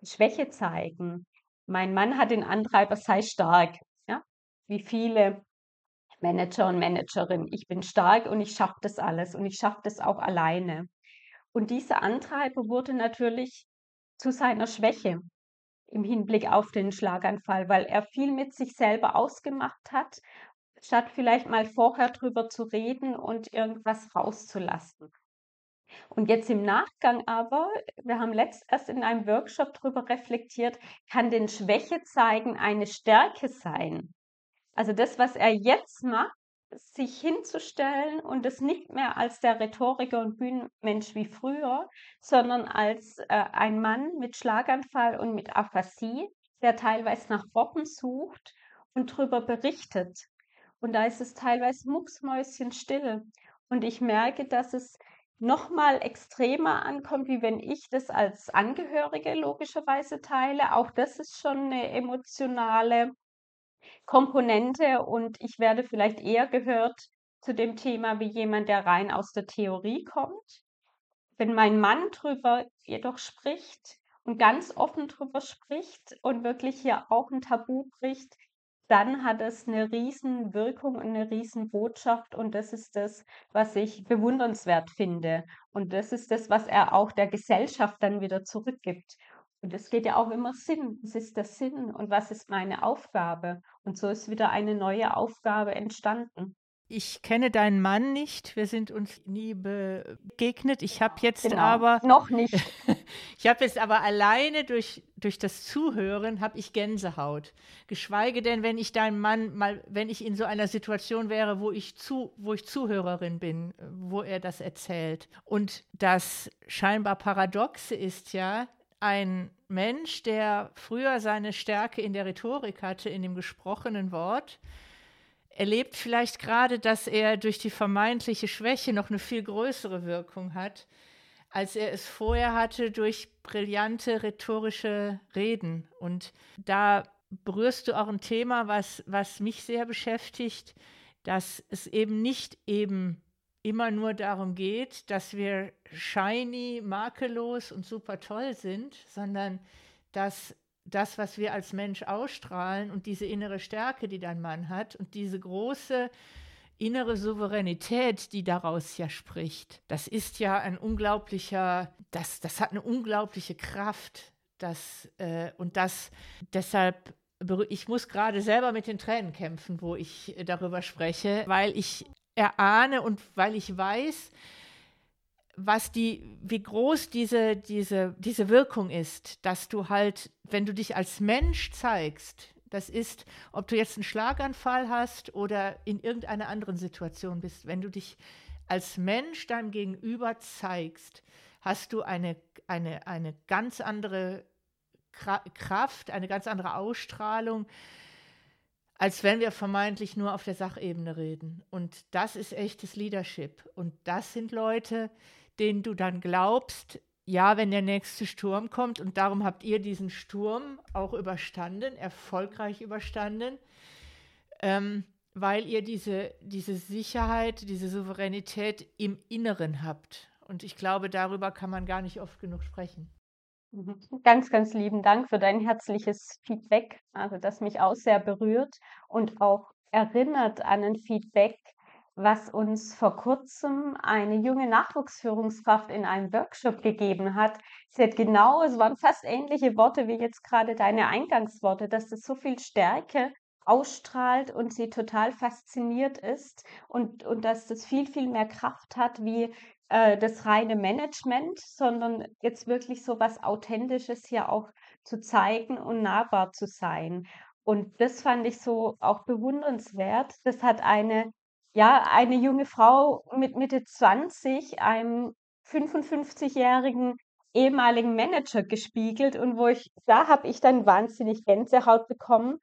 Schwäche zeigen. Mein Mann hat den Antreiber, sei stark, ja, wie viele Manager und Managerinnen. Ich bin stark und ich schaffe das alles und ich schaffe das auch alleine. Und dieser Antreiber wurde natürlich zu seiner Schwäche im Hinblick auf den Schlaganfall, weil er viel mit sich selber ausgemacht hat, statt vielleicht mal vorher drüber zu reden und irgendwas rauszulassen. Und jetzt im Nachgang aber, wir haben letzt erst in einem Workshop darüber reflektiert, kann denn Schwäche zeigen eine Stärke sein? Also das, was er jetzt macht, sich hinzustellen und es nicht mehr als der Rhetoriker und Bühnenmensch wie früher, sondern als äh, ein Mann mit Schlaganfall und mit Aphasie, der teilweise nach Worten sucht und darüber berichtet. Und da ist es teilweise mucksmäuschenstill. Und ich merke, dass es noch mal extremer ankommt, wie wenn ich das als Angehörige logischerweise teile. Auch das ist schon eine emotionale Komponente und ich werde vielleicht eher gehört zu dem Thema wie jemand, der rein aus der Theorie kommt. Wenn mein Mann drüber jedoch spricht und ganz offen drüber spricht und wirklich hier auch ein Tabu bricht, dann hat es eine riesen Wirkung und eine riesen Botschaft und das ist das, was ich bewundernswert finde und das ist das, was er auch der Gesellschaft dann wieder zurückgibt. Und es geht ja auch immer Sinn. Was ist der Sinn und was ist meine Aufgabe? Und so ist wieder eine neue Aufgabe entstanden. Ich kenne deinen Mann nicht, wir sind uns nie begegnet. Ich habe jetzt Genau, aber, noch nicht. (laughs) ich habe jetzt aber alleine durch, durch das Zuhören habe ich Gänsehaut. Geschweige denn, wenn ich deinen Mann mal, wenn ich in so einer Situation wäre, wo ich zu, wo ich Zuhörerin bin, wo er das erzählt. Und das scheinbar Paradoxe ist ja, ein Mensch, der früher seine Stärke in der Rhetorik hatte, in dem gesprochenen Wort, erlebt vielleicht gerade, dass er durch die vermeintliche Schwäche noch eine viel größere Wirkung hat, als er es vorher hatte durch brillante rhetorische Reden. Und da berührst du auch ein Thema, was, was mich sehr beschäftigt, dass es eben nicht eben immer nur darum geht, dass wir shiny, makellos und super toll sind, sondern dass das, was wir als Mensch ausstrahlen und diese innere Stärke, die dein Mann hat und diese große innere Souveränität, die daraus ja spricht, das ist ja ein unglaublicher, das, das hat eine unglaubliche Kraft. Das, äh, und das deshalb ich muss gerade selber mit den Tränen kämpfen, wo ich darüber spreche, weil ich erahne und weil ich weiß, was die, wie groß diese, diese, diese Wirkung ist, dass du halt, wenn du dich als Mensch zeigst, das ist, ob du jetzt einen Schlaganfall hast oder in irgendeiner anderen Situation bist, wenn du dich als Mensch deinem Gegenüber zeigst, hast du eine, eine, eine ganz andere Kraft, eine ganz andere Ausstrahlung, als wenn wir vermeintlich nur auf der Sachebene reden. Und das ist echtes Leadership. Und das sind Leute, denen du dann glaubst, ja, wenn der nächste Sturm kommt, und darum habt ihr diesen Sturm auch überstanden, erfolgreich überstanden, ähm, weil ihr diese, diese Sicherheit, diese Souveränität im Inneren habt. Und ich glaube, darüber kann man gar nicht oft genug sprechen. Mhm. Ganz, ganz lieben Dank für dein herzliches Feedback, also das mich auch sehr berührt und auch erinnert an ein Feedback, was uns vor kurzem eine junge Nachwuchsführungskraft in einem Workshop gegeben hat. Sie hat genau, es waren fast ähnliche Worte wie jetzt gerade deine Eingangsworte, dass das so viel Stärke ausstrahlt und sie total fasziniert ist und, und dass das viel, viel mehr Kraft hat wie äh, das reine Management, sondern jetzt wirklich so was Authentisches hier auch zu zeigen und nahbar zu sein. Und das fand ich so auch bewundernswert. Das hat eine, ja, eine junge Frau mit Mitte 20 einem 55-jährigen ehemaligen Manager gespiegelt und wo ich, da habe ich dann wahnsinnig Gänsehaut bekommen,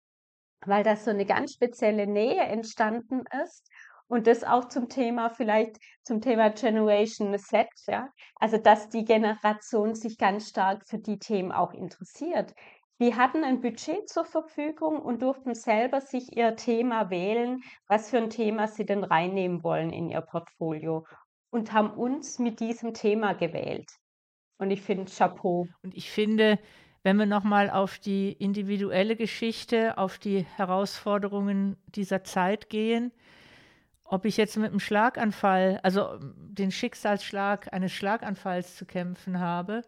weil da so eine ganz spezielle Nähe entstanden ist. Und das auch zum Thema, vielleicht zum Thema Generation Z, ja. Also, dass die Generation sich ganz stark für die Themen auch interessiert. Die hatten ein Budget zur Verfügung und durften selber sich ihr Thema wählen, was für ein Thema sie denn reinnehmen wollen in ihr Portfolio und haben uns mit diesem Thema gewählt. Und ich finde Chapeau. Und ich finde, wenn wir nochmal auf die individuelle Geschichte, auf die Herausforderungen dieser Zeit gehen, ob ich jetzt mit einem Schlaganfall, also den Schicksalsschlag eines Schlaganfalls zu kämpfen habe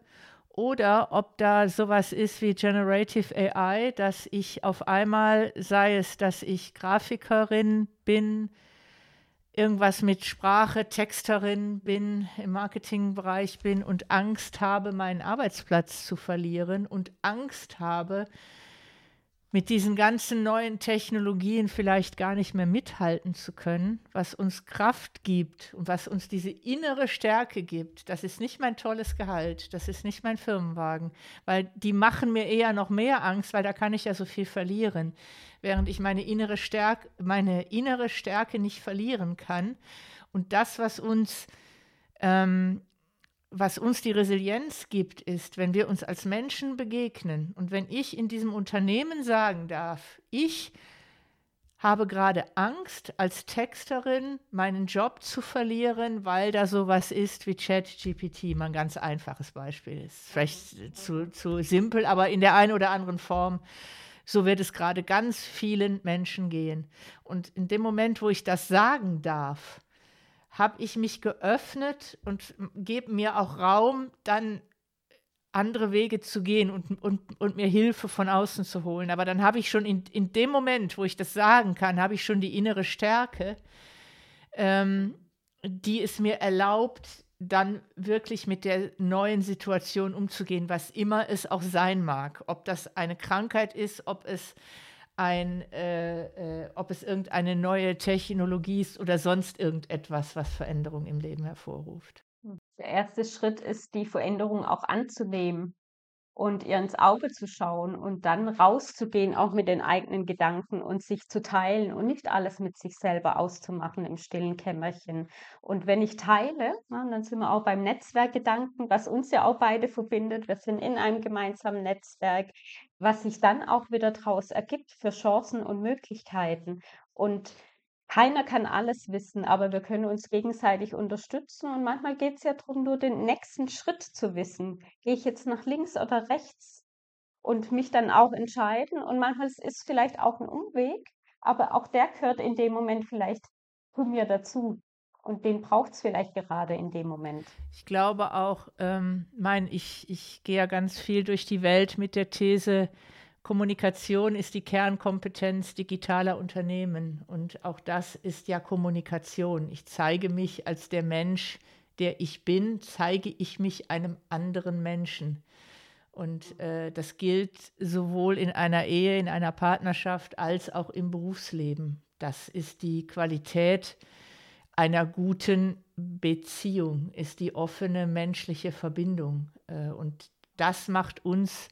oder ob da sowas ist wie Generative AI, dass ich auf einmal, sei es, dass ich Grafikerin bin, irgendwas mit Sprache, Texterin bin, im Marketingbereich bin und Angst habe, meinen Arbeitsplatz zu verlieren und Angst habe, mit diesen ganzen neuen Technologien vielleicht gar nicht mehr mithalten zu können, was uns Kraft gibt und was uns diese innere Stärke gibt. Das ist nicht mein tolles Gehalt, das ist nicht mein Firmenwagen, weil die machen mir eher noch mehr Angst, weil da kann ich ja so viel verlieren, während ich meine innere Stärke, meine innere Stärke nicht verlieren kann. Und das, was uns ähm, was uns die Resilienz gibt, ist, wenn wir uns als Menschen begegnen und wenn ich in diesem Unternehmen sagen darf, ich habe gerade Angst, als Texterin meinen Job zu verlieren, weil da sowas ist wie ChatGPT, mal ein ganz einfaches Beispiel ist. Vielleicht zu, zu simpel, aber in der einen oder anderen Form. So wird es gerade ganz vielen Menschen gehen. Und in dem Moment, wo ich das sagen darf, habe ich mich geöffnet und gebe mir auch Raum, dann andere Wege zu gehen und, und, und mir Hilfe von außen zu holen. Aber dann habe ich schon in, in dem Moment, wo ich das sagen kann, habe ich schon die innere Stärke, ähm, die es mir erlaubt, dann wirklich mit der neuen Situation umzugehen, was immer es auch sein mag. Ob das eine Krankheit ist, ob es ein, äh, äh, ob es irgendeine neue Technologie ist oder sonst irgendetwas, was Veränderung im Leben hervorruft. Der erste Schritt ist, die Veränderung auch anzunehmen und ihr ins Auge zu schauen und dann rauszugehen, auch mit den eigenen Gedanken und sich zu teilen und nicht alles mit sich selber auszumachen im stillen Kämmerchen. Und wenn ich teile, na, dann sind wir auch beim Netzwerkgedanken, was uns ja auch beide verbindet. Wir sind in einem gemeinsamen Netzwerk, was sich dann auch wieder daraus ergibt für Chancen und Möglichkeiten. Und keiner kann alles wissen, aber wir können uns gegenseitig unterstützen. Und manchmal geht es ja darum, nur den nächsten Schritt zu wissen. Gehe ich jetzt nach links oder rechts? Und mich dann auch entscheiden. Und manchmal ist es vielleicht auch ein Umweg, aber auch der gehört in dem Moment vielleicht zu mir dazu. Und den braucht es vielleicht gerade in dem Moment. Ich glaube auch, ähm, mein, ich, ich gehe ja ganz viel durch die Welt mit der These, Kommunikation ist die Kernkompetenz digitaler Unternehmen und auch das ist ja Kommunikation. Ich zeige mich als der Mensch, der ich bin, zeige ich mich einem anderen Menschen. Und äh, das gilt sowohl in einer Ehe, in einer Partnerschaft als auch im Berufsleben. Das ist die Qualität einer guten Beziehung, ist die offene menschliche Verbindung. Äh, und das macht uns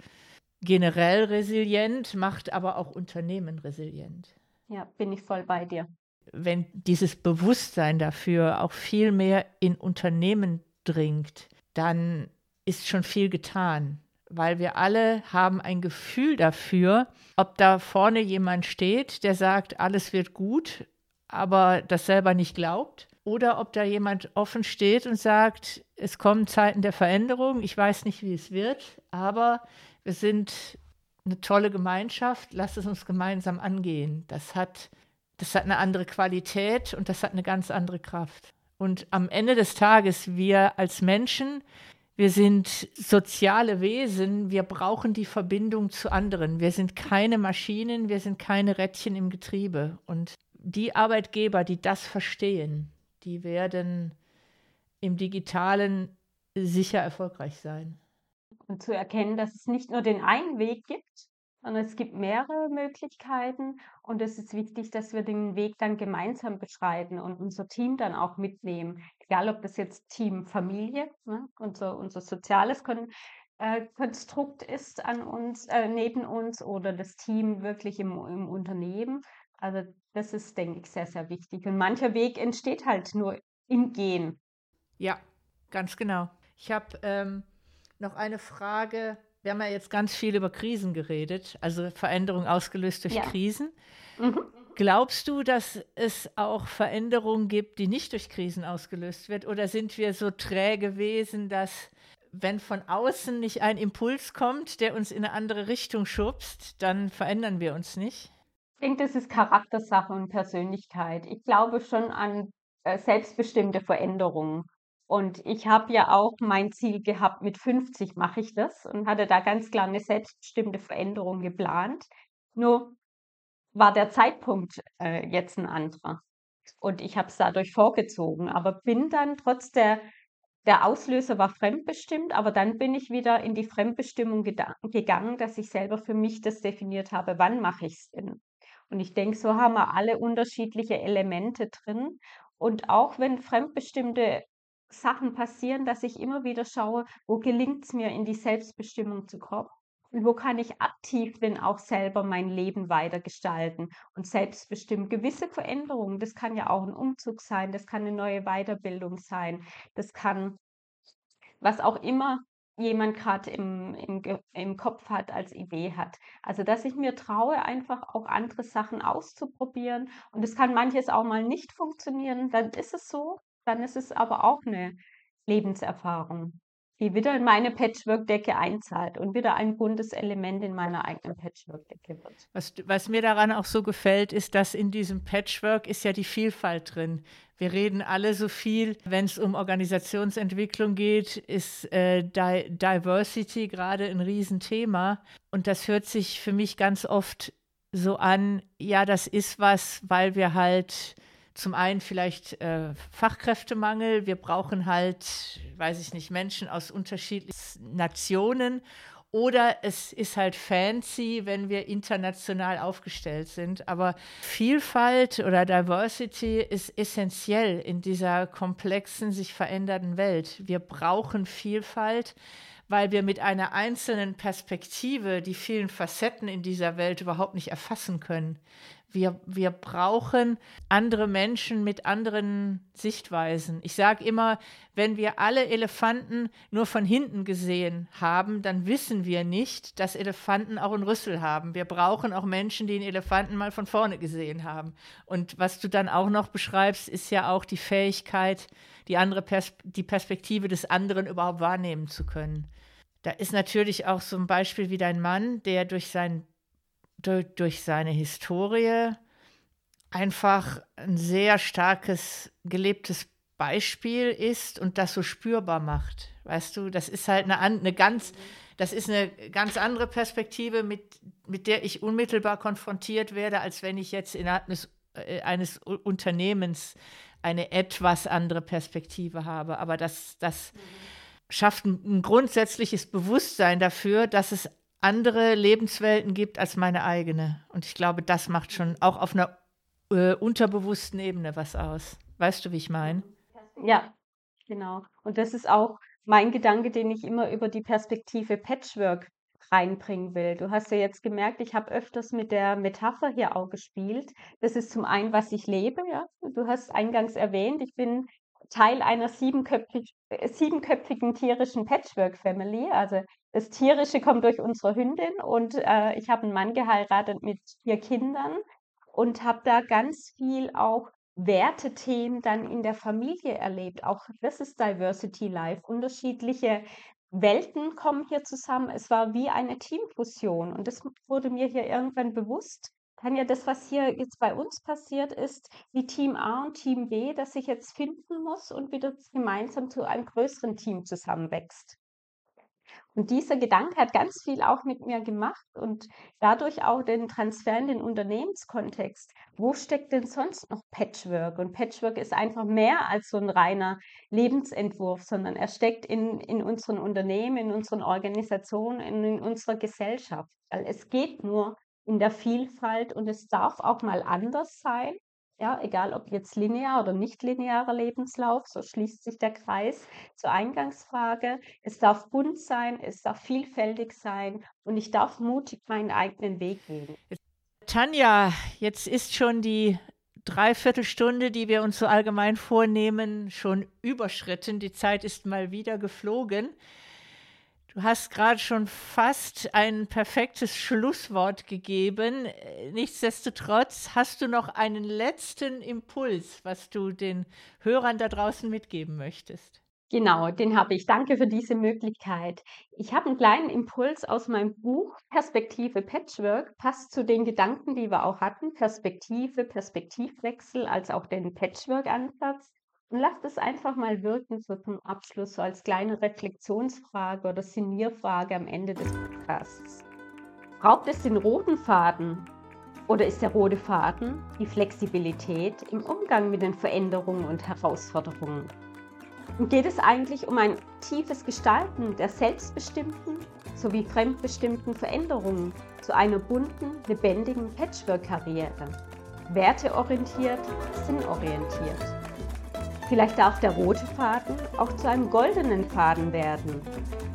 generell resilient, macht aber auch Unternehmen resilient. Ja, bin ich voll bei dir. Wenn dieses Bewusstsein dafür auch viel mehr in Unternehmen dringt, dann ist schon viel getan, weil wir alle haben ein Gefühl dafür, ob da vorne jemand steht, der sagt, alles wird gut, aber das selber nicht glaubt, oder ob da jemand offen steht und sagt, es kommen Zeiten der Veränderung, ich weiß nicht, wie es wird, aber wir sind eine tolle Gemeinschaft, lasst es uns gemeinsam angehen. Das hat, das hat eine andere Qualität und das hat eine ganz andere Kraft. Und am Ende des Tages, wir als Menschen Wir sind soziale Wesen, wir brauchen die Verbindung zu anderen. Wir sind keine Maschinen, wir sind keine Rädchen im Getriebe. Und die Arbeitgeber, die das verstehen, die werden im digitalen sicher erfolgreich sein. Und zu erkennen, dass es nicht nur den einen Weg gibt, sondern es gibt mehrere Möglichkeiten und es ist wichtig, dass wir den Weg dann gemeinsam beschreiten und unser Team dann auch mitnehmen. Egal, ob das jetzt Team Familie, ne, unser, unser soziales Kon äh, Konstrukt ist an uns, äh, neben uns oder das Team wirklich im, im Unternehmen. Also das ist, denke ich, sehr, sehr wichtig. Und mancher Weg entsteht halt nur im Gehen. Ja, ganz genau. Ich habe ähm, noch eine Frage wir haben ja jetzt ganz viel über Krisen geredet, also Veränderung ausgelöst durch ja. Krisen. Mhm. Glaubst du, dass es auch Veränderungen gibt, die nicht durch Krisen ausgelöst wird? Oder sind wir so träge Wesen, dass wenn von außen nicht ein Impuls kommt, der uns in eine andere Richtung schubst, dann verändern wir uns nicht? Ich denke, das ist Charaktersache und Persönlichkeit. Ich glaube schon an äh, selbstbestimmte Veränderungen. Und ich habe ja auch mein Ziel gehabt, mit 50 mache ich das und hatte da ganz klar eine selbstbestimmte Veränderung geplant. Nur war der Zeitpunkt äh, jetzt ein anderer. Und ich habe es dadurch vorgezogen, aber bin dann trotz der, der Auslöser war fremdbestimmt, aber dann bin ich wieder in die Fremdbestimmung gegangen, dass ich selber für mich das definiert habe, wann mache ich es denn. Und ich denke, so haben wir alle unterschiedliche Elemente drin. Und auch wenn fremdbestimmte Sachen passieren, dass ich immer wieder schaue, wo gelingt es mir, in die Selbstbestimmung zu kommen und wo kann ich aktiv denn auch selber mein Leben weitergestalten und selbstbestimmt gewisse Veränderungen, das kann ja auch ein Umzug sein, das kann eine neue Weiterbildung sein, das kann was auch immer jemand gerade im, im, im Kopf hat, als Idee hat. Also, dass ich mir traue, einfach auch andere Sachen auszuprobieren. Und es kann manches auch mal nicht funktionieren, dann ist es so dann ist es aber auch eine Lebenserfahrung, die wieder in meine Patchwork-Decke einzahlt und wieder ein buntes Element in meiner eigenen Patchwork-Decke wird. Was, was mir daran auch so gefällt, ist, dass in diesem Patchwork ist ja die Vielfalt drin. Wir reden alle so viel, wenn es um Organisationsentwicklung geht, ist äh, Di Diversity gerade ein Riesenthema. Und das hört sich für mich ganz oft so an, ja, das ist was, weil wir halt zum einen vielleicht äh, Fachkräftemangel. Wir brauchen halt, weiß ich nicht, Menschen aus unterschiedlichen Nationen. Oder es ist halt fancy, wenn wir international aufgestellt sind. Aber Vielfalt oder Diversity ist essentiell in dieser komplexen, sich verändernden Welt. Wir brauchen Vielfalt, weil wir mit einer einzelnen Perspektive die vielen Facetten in dieser Welt überhaupt nicht erfassen können. Wir, wir brauchen andere Menschen mit anderen Sichtweisen. Ich sage immer, wenn wir alle Elefanten nur von hinten gesehen haben, dann wissen wir nicht, dass Elefanten auch einen Rüssel haben. Wir brauchen auch Menschen, die einen Elefanten mal von vorne gesehen haben. Und was du dann auch noch beschreibst, ist ja auch die Fähigkeit, die andere Pers die Perspektive des anderen überhaupt wahrnehmen zu können. Da ist natürlich auch so ein Beispiel wie dein Mann, der durch sein durch, durch seine Historie einfach ein sehr starkes gelebtes Beispiel ist und das so spürbar macht. Weißt du, das ist halt eine, eine ganz, das ist eine ganz andere Perspektive, mit, mit der ich unmittelbar konfrontiert werde, als wenn ich jetzt innerhalb eines, äh, eines Unternehmens eine etwas andere Perspektive habe. Aber das, das schafft ein, ein grundsätzliches Bewusstsein dafür, dass es andere Lebenswelten gibt als meine eigene. Und ich glaube, das macht schon auch auf einer äh, unterbewussten Ebene was aus. Weißt du, wie ich meine? Ja, genau. Und das ist auch mein Gedanke, den ich immer über die Perspektive Patchwork reinbringen will. Du hast ja jetzt gemerkt, ich habe öfters mit der Metapher hier auch gespielt. Das ist zum einen, was ich lebe, ja. Du hast eingangs erwähnt, ich bin Teil einer siebenköpfig, äh, siebenköpfigen tierischen Patchwork-Family. Also das Tierische kommt durch unsere Hündin und äh, ich habe einen Mann geheiratet mit vier Kindern und habe da ganz viel auch Wertethemen dann in der Familie erlebt. Auch das ist Diversity Life. Unterschiedliche Welten kommen hier zusammen. Es war wie eine Teamfusion und das wurde mir hier irgendwann bewusst. Kann ja das, was hier jetzt bei uns passiert ist, wie Team A und Team B, das sich jetzt finden muss und wieder gemeinsam zu einem größeren Team zusammenwächst. Und dieser Gedanke hat ganz viel auch mit mir gemacht und dadurch auch den Transfer in den Unternehmenskontext. Wo steckt denn sonst noch Patchwork? Und Patchwork ist einfach mehr als so ein reiner Lebensentwurf, sondern er steckt in, in unseren Unternehmen, in unseren Organisationen, in, in unserer Gesellschaft. Weil es geht nur in der Vielfalt und es darf auch mal anders sein. Ja, egal ob jetzt linear oder nicht linearer Lebenslauf, so schließt sich der Kreis zur Eingangsfrage. Es darf bunt sein, es darf vielfältig sein und ich darf mutig meinen eigenen Weg gehen. Tanja, jetzt ist schon die Dreiviertelstunde, die wir uns so allgemein vornehmen, schon überschritten. Die Zeit ist mal wieder geflogen. Du hast gerade schon fast ein perfektes Schlusswort gegeben. Nichtsdestotrotz hast du noch einen letzten Impuls, was du den Hörern da draußen mitgeben möchtest. Genau, den habe ich. Danke für diese Möglichkeit. Ich habe einen kleinen Impuls aus meinem Buch Perspektive Patchwork, passt zu den Gedanken, die wir auch hatten. Perspektive, Perspektivwechsel, als auch den Patchwork-Ansatz. Und lasst es einfach mal wirken, so zum Abschluss, so als kleine Reflexionsfrage oder Sinnierfrage am Ende des Podcasts. Braucht es den roten Faden oder ist der rote Faden die Flexibilität im Umgang mit den Veränderungen und Herausforderungen? Und geht es eigentlich um ein tiefes Gestalten der selbstbestimmten sowie fremdbestimmten Veränderungen zu einer bunten, lebendigen Patchwork-Karriere? Werteorientiert, sinnorientiert. Vielleicht darf der rote Faden auch zu einem goldenen Faden werden,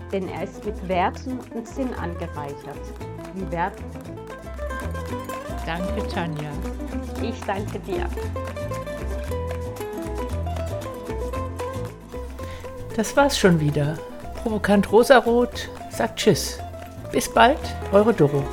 denn er ist mit Werten und Sinn angereichert. Wie Werte? Danke, Tanja. Ich danke dir. Das war's schon wieder. Provokant Rosarot sagt Tschüss. Bis bald, eure Doro.